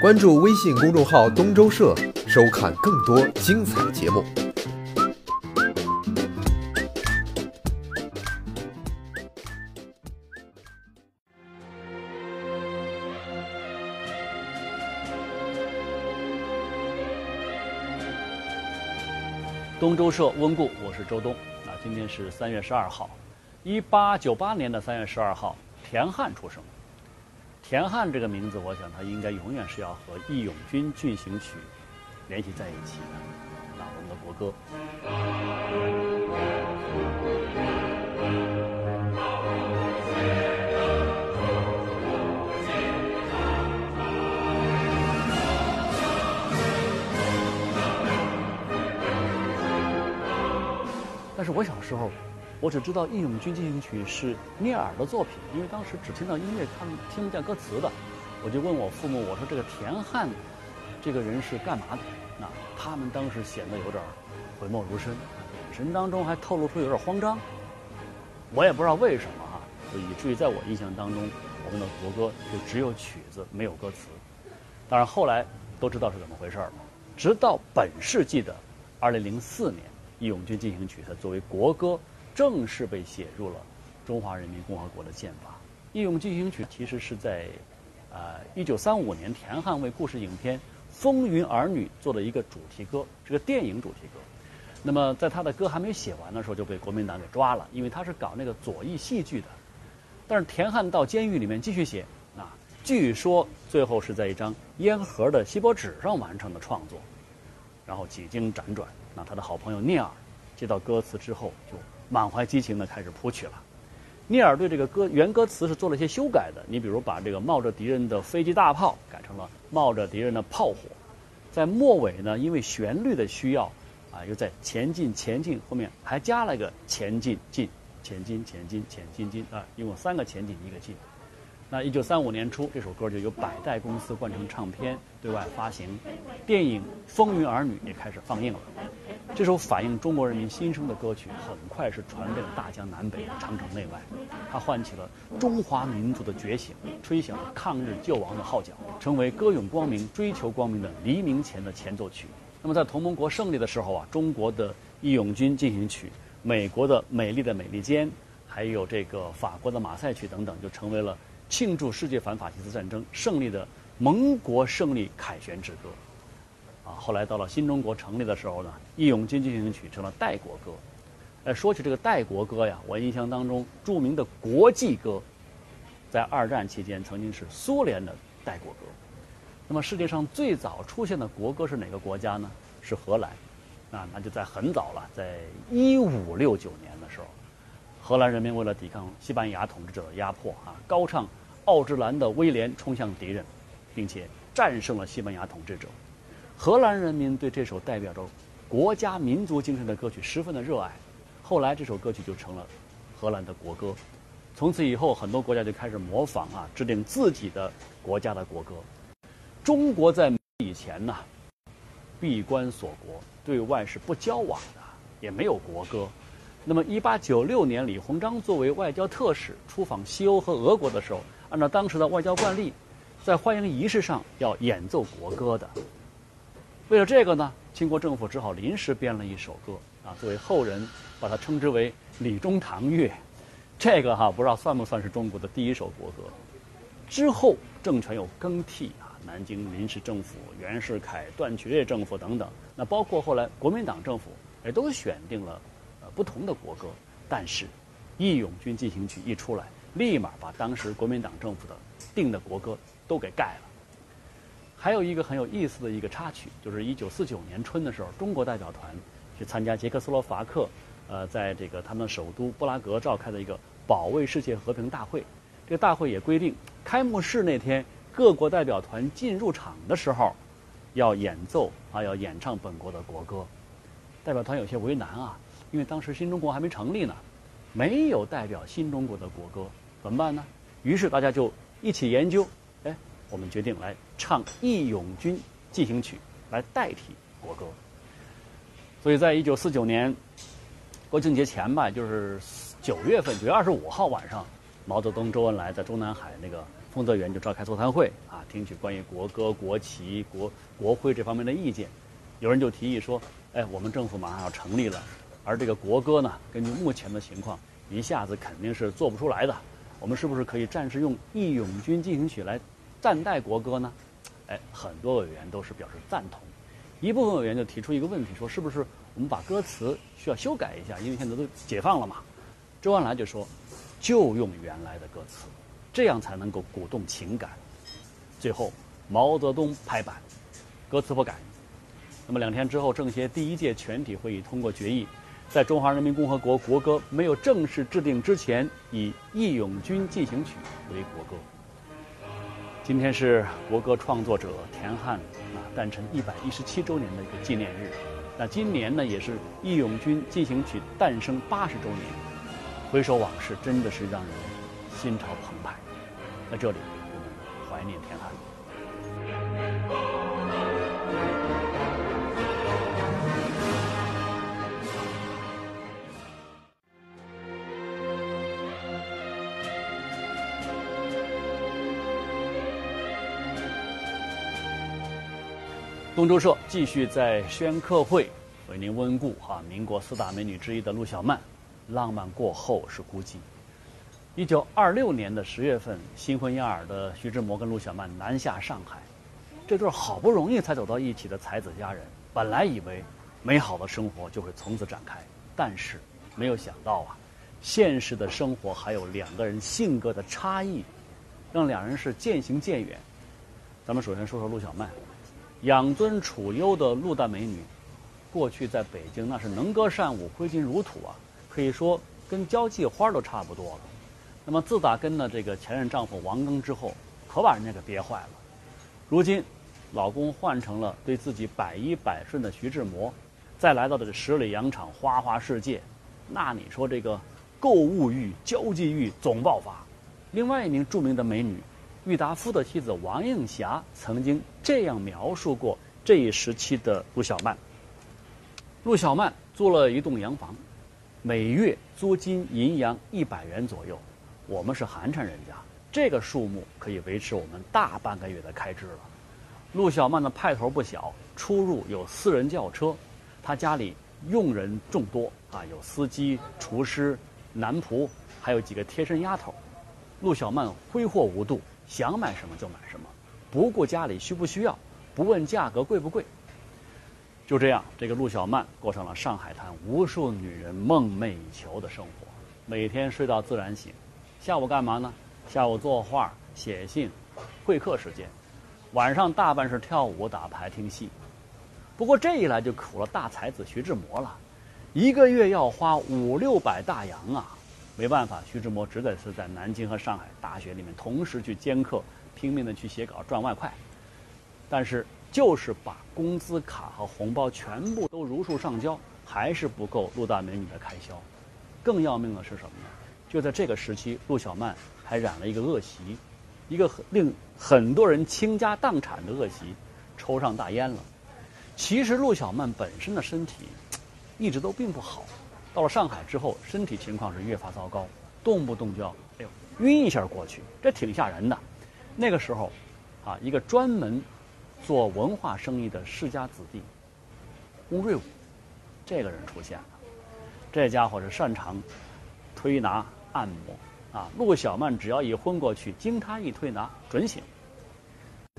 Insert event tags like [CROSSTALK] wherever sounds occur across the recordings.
关注微信公众号“东周社”，收看更多精彩节目。东周社温故，我是周东。啊，今天是三月十二号，一八九八年的三月十二号，田汉出生。田汉这个名字，我想他应该永远是要和《义勇军进行曲》联系在一起的。那我们的国歌。但是我小时候，我只知道《义勇军进行曲》是聂耳的作品，因为当时只听到音乐，看听不见歌词的。我就问我父母，我说这个田汉这个人是干嘛的？那他们当时显得有点讳莫如深，眼神当中还透露出有点慌张。我也不知道为什么啊，就以至于在我印象当中，我们的国歌就只有曲子没有歌词。当然后来都知道是怎么回事了，直到本世纪的二零零四年。《义勇军进行曲》它作为国歌正式被写入了中华人民共和国的宪法。《义勇进行曲》其实是在呃一九三五年田汉为故事影片《风云儿女》做的一个主题歌，是个电影主题歌。那么在他的歌还没写完的时候就被国民党给抓了，因为他是搞那个左翼戏剧的。但是田汉到监狱里面继续写啊，据说最后是在一张烟盒的锡箔纸上完成的创作，然后几经辗转。那他的好朋友聂耳接到歌词之后，就满怀激情的开始谱曲了。聂耳对这个歌原歌词是做了一些修改的，你比如把这个冒着敌人的飞机大炮改成了冒着敌人的炮火，在末尾呢，因为旋律的需要，啊，又在前进前进后面还加了一个前进进前进前进前进进啊，一共三个前进一个进。那一九三五年初，这首歌就由百代公司灌成唱片对外发行，电影《风云儿女》也开始放映了。这首反映中国人民心声的歌曲，很快是传遍了大江南北、长城内外。它唤起了中华民族的觉醒，吹响了抗日救亡的号角，成为歌咏光明、追求光明的黎明前的前奏曲。那么，在同盟国胜利的时候啊，中国的《义勇军进行曲》、美国的《美丽的美利坚》，还有这个法国的《马赛曲》等等，就成为了。庆祝世界反法西斯战争胜利的盟国胜利凯旋之歌，啊，后来到了新中国成立的时候呢，《义勇军进行曲》成了代国歌。哎，说起这个代国歌呀，我印象当中著名的国际歌，在二战期间曾经是苏联的代国歌。那么世界上最早出现的国歌是哪个国家呢？是荷兰。啊，那就在很早了，在一五六九年的时候，荷兰人民为了抵抗西班牙统治者的压迫啊，高唱。奥之兰的威廉冲向敌人，并且战胜了西班牙统治者。荷兰人民对这首代表着国家民族精神的歌曲十分的热爱。后来这首歌曲就成了荷兰的国歌。从此以后，很多国家就开始模仿啊，制定自己的国家的国歌。中国在以前呢，闭关锁国，对外是不交往的，也没有国歌。那么，一八九六年，李鸿章作为外交特使出访西欧和俄国的时候。按照当时的外交惯例，在欢迎仪式上要演奏国歌的。为了这个呢，清国政府只好临时编了一首歌啊，作为后人把它称之为《李中堂乐》。这个哈不知道算不算是中国的第一首国歌。之后政权有更替啊，南京临时政府、袁世凯、段祺瑞政府等等，那包括后来国民党政府也都选定了不同的国歌。但是《义勇军进行曲》一出来。立马把当时国民党政府的定的国歌都给盖了。还有一个很有意思的一个插曲，就是一九四九年春的时候，中国代表团去参加捷克斯洛伐克，呃，在这个他们首都布拉格召开的一个保卫世界和平大会。这个大会也规定，开幕式那天各国代表团进入场的时候，要演奏啊，要演唱本国的国歌。代表团有些为难啊，因为当时新中国还没成立呢，没有代表新中国的国歌。怎么办呢？于是大家就一起研究，哎，我们决定来唱《义勇军进行曲》来代替国歌。所以在一九四九年国庆节前吧，就是九月份，九月二十五号晚上，毛泽东、周恩来在中南海那个丰泽园就召开座谈会啊，听取关于国歌、国旗、国国徽这方面的意见。有人就提议说：“哎，我们政府马上要成立了，而这个国歌呢，根据目前的情况，一下子肯定是做不出来的。我们是不是可以暂时用《义勇军进行曲》来暂代国歌呢？”哎，很多委员都是表示赞同。一部分委员就提出一个问题，说：“是不是我们把歌词需要修改一下？因为现在都解放了嘛。”周恩来就说：“就用原来的歌词，这样才能够鼓动情感。”最后，毛泽东拍板，歌词不改。那么两天之后，政协第一届全体会议通过决议，在中华人民共和国国歌没有正式制定之前，以《义勇军进行曲》为国歌。今天是国歌创作者田汉啊诞辰一百一十七周年的一个纪念日。那今年呢，也是《义勇军进行曲》诞生八十周年。回首往事，真的是让人心潮澎湃。在这里，我们怀念田汉。东周社继续在宣客会为您温故哈民国四大美女之一的陆小曼，浪漫过后是孤寂。一九二六年的十月份，新婚燕尔的徐志摩跟陆小曼南下上海，这对好不容易才走到一起的才子佳人，本来以为美好的生活就会从此展开，但是没有想到啊，现实的生活还有两个人性格的差异，让两人是渐行渐远。咱们首先说说陆小曼。养尊处优的陆大美女，过去在北京那是能歌善舞、挥金如土啊，可以说跟交际花都差不多了。那么自打跟了这个前任丈夫王庚之后，可把人家给憋坏了。如今，老公换成了对自己百依百顺的徐志摩，再来到这十里洋场、花花世界，那你说这个购物欲、交际欲总爆发。另外一名著名的美女。郁达夫的妻子王映霞曾经这样描述过这一时期的陆小曼：陆小曼租了一栋洋房，每月租金银洋一百元左右。我们是寒碜人家，这个数目可以维持我们大半个月的开支了。陆小曼的派头不小，出入有私人轿车，她家里佣人众多啊，有司机、厨师、男仆，还有几个贴身丫头。陆小曼挥霍无度。想买什么就买什么，不顾家里需不需要，不问价格贵不贵。就这样，这个陆小曼过上了上海滩无数女人梦寐以求的生活。每天睡到自然醒，下午干嘛呢？下午作画、写信、会客时间，晚上大半是跳舞、打牌、听戏。不过这一来就苦了大才子徐志摩了，一个月要花五六百大洋啊。没办法，徐志摩只得是在南京和上海大学里面同时去兼课，拼命的去写稿赚外快。但是就是把工资卡和红包全部都如数上交，还是不够陆大美女的开销。更要命的是什么呢？就在这个时期，陆小曼还染了一个恶习，一个令很多人倾家荡产的恶习，抽上大烟了。其实陆小曼本身的身体一直都并不好。到了上海之后，身体情况是越发糟糕，动不动就要哎呦晕一下过去，这挺吓人的。那个时候，啊，一个专门做文化生意的世家子弟翁瑞武，这个人出现了。这家伙是擅长推拿按摩啊。陆小曼只要一昏过去，经他一推拿准醒。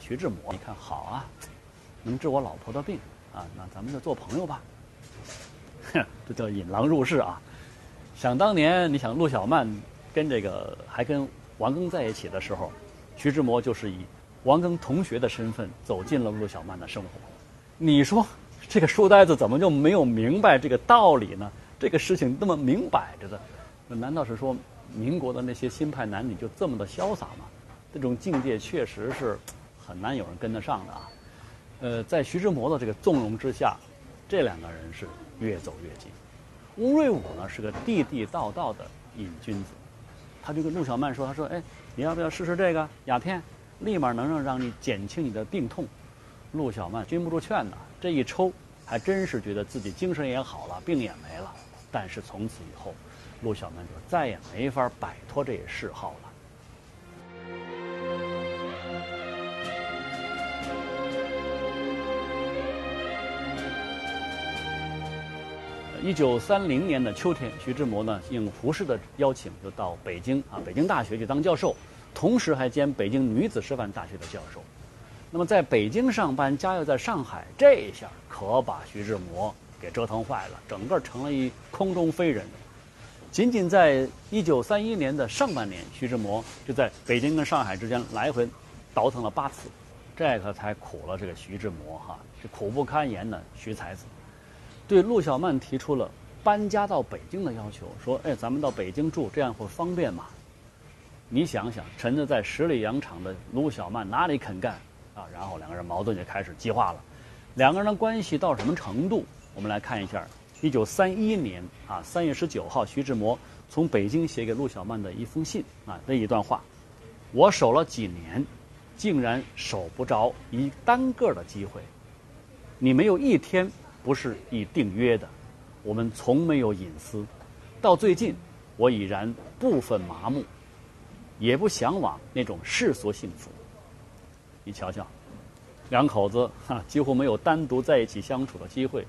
徐志摩一看好啊，能治我老婆的病啊，那咱们就做朋友吧。哼 [LAUGHS] 这叫引狼入室啊！想当年，你想陆小曼跟这个还跟王庚在一起的时候，徐志摩就是以王庚同学的身份走进了陆小曼的生活。你说这个书呆子怎么就没有明白这个道理呢？这个事情那么明摆着的，难道是说民国的那些新派男女就这么的潇洒吗？这种境界确实是很难有人跟得上的啊！呃，在徐志摩的这个纵容之下，这两个人是。越走越近，翁瑞武呢是个地地道道的瘾君子，他就跟陆小曼说：“他说，哎，你要不要试试这个鸦片？立马能让让你减轻你的病痛。”陆小曼禁不住劝呐，这一抽，还真是觉得自己精神也好了，病也没了。但是从此以后，陆小曼就再也没法摆脱这嗜好了。一九三零年的秋天，徐志摩呢应胡适的邀请，就到北京啊，北京大学去当教授，同时还兼北京女子师范大学的教授。那么在北京上班，家又在上海，这一下可把徐志摩给折腾坏了，整个成了一空中飞人。仅仅在一九三一年的上半年，徐志摩就在北京跟上海之间来回倒腾了八次，这可才苦了这个徐志摩哈，这苦不堪言的，徐才子。对陆小曼提出了搬家到北京的要求，说：“哎，咱们到北京住，这样会方便吗？”你想想，沉着在十里洋场的陆小曼哪里肯干啊？然后两个人矛盾就开始激化了。两个人的关系到什么程度？我们来看一下，一九三一年啊三月十九号，徐志摩从北京写给陆小曼的一封信啊，那一段话：“我守了几年，竟然守不着一单个的机会。你没有一天。”不是以订约的，我们从没有隐私。到最近，我已然部分麻木，也不向往那种世俗幸福。你瞧瞧，两口子哈几乎没有单独在一起相处的机会。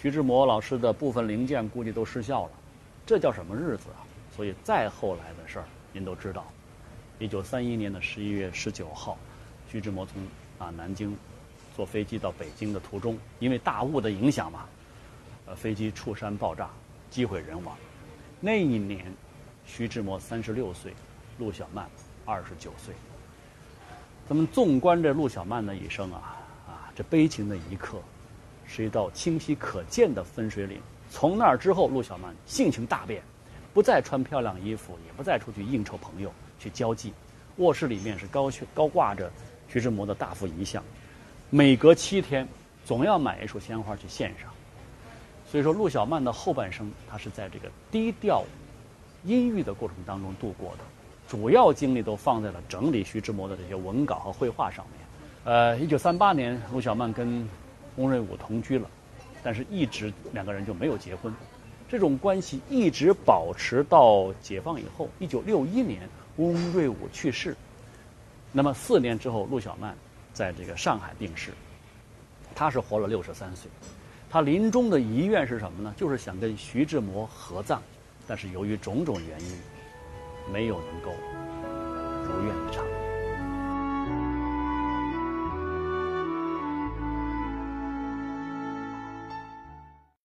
徐志摩老师的部分零件估计都失效了，这叫什么日子啊？所以再后来的事儿，您都知道。一九三一年的十一月十九号，徐志摩从啊南京。坐飞机到北京的途中，因为大雾的影响嘛，呃，飞机触山爆炸，机毁人亡。那一年，徐志摩三十六岁，陆小曼二十九岁。咱们纵观这陆小曼的一生啊，啊，这悲情的一刻，是一道清晰可见的分水岭。从那儿之后，陆小曼性情大变，不再穿漂亮衣服，也不再出去应酬朋友去交际，卧室里面是高悬高挂着徐志摩的大幅遗像。每隔七天，总要买一束鲜花去献上。所以说，陆小曼的后半生，她是在这个低调、阴郁的过程当中度过的，主要精力都放在了整理徐志摩的这些文稿和绘画上面。呃，一九三八年，陆小曼跟翁瑞武同居了，但是一直两个人就没有结婚，这种关系一直保持到解放以后。一九六一年，翁瑞武去世，那么四年之后，陆小曼。在这个上海病逝，他是活了六十三岁。他临终的遗愿是什么呢？就是想跟徐志摩合葬，但是由于种种原因，没有能够如愿以偿。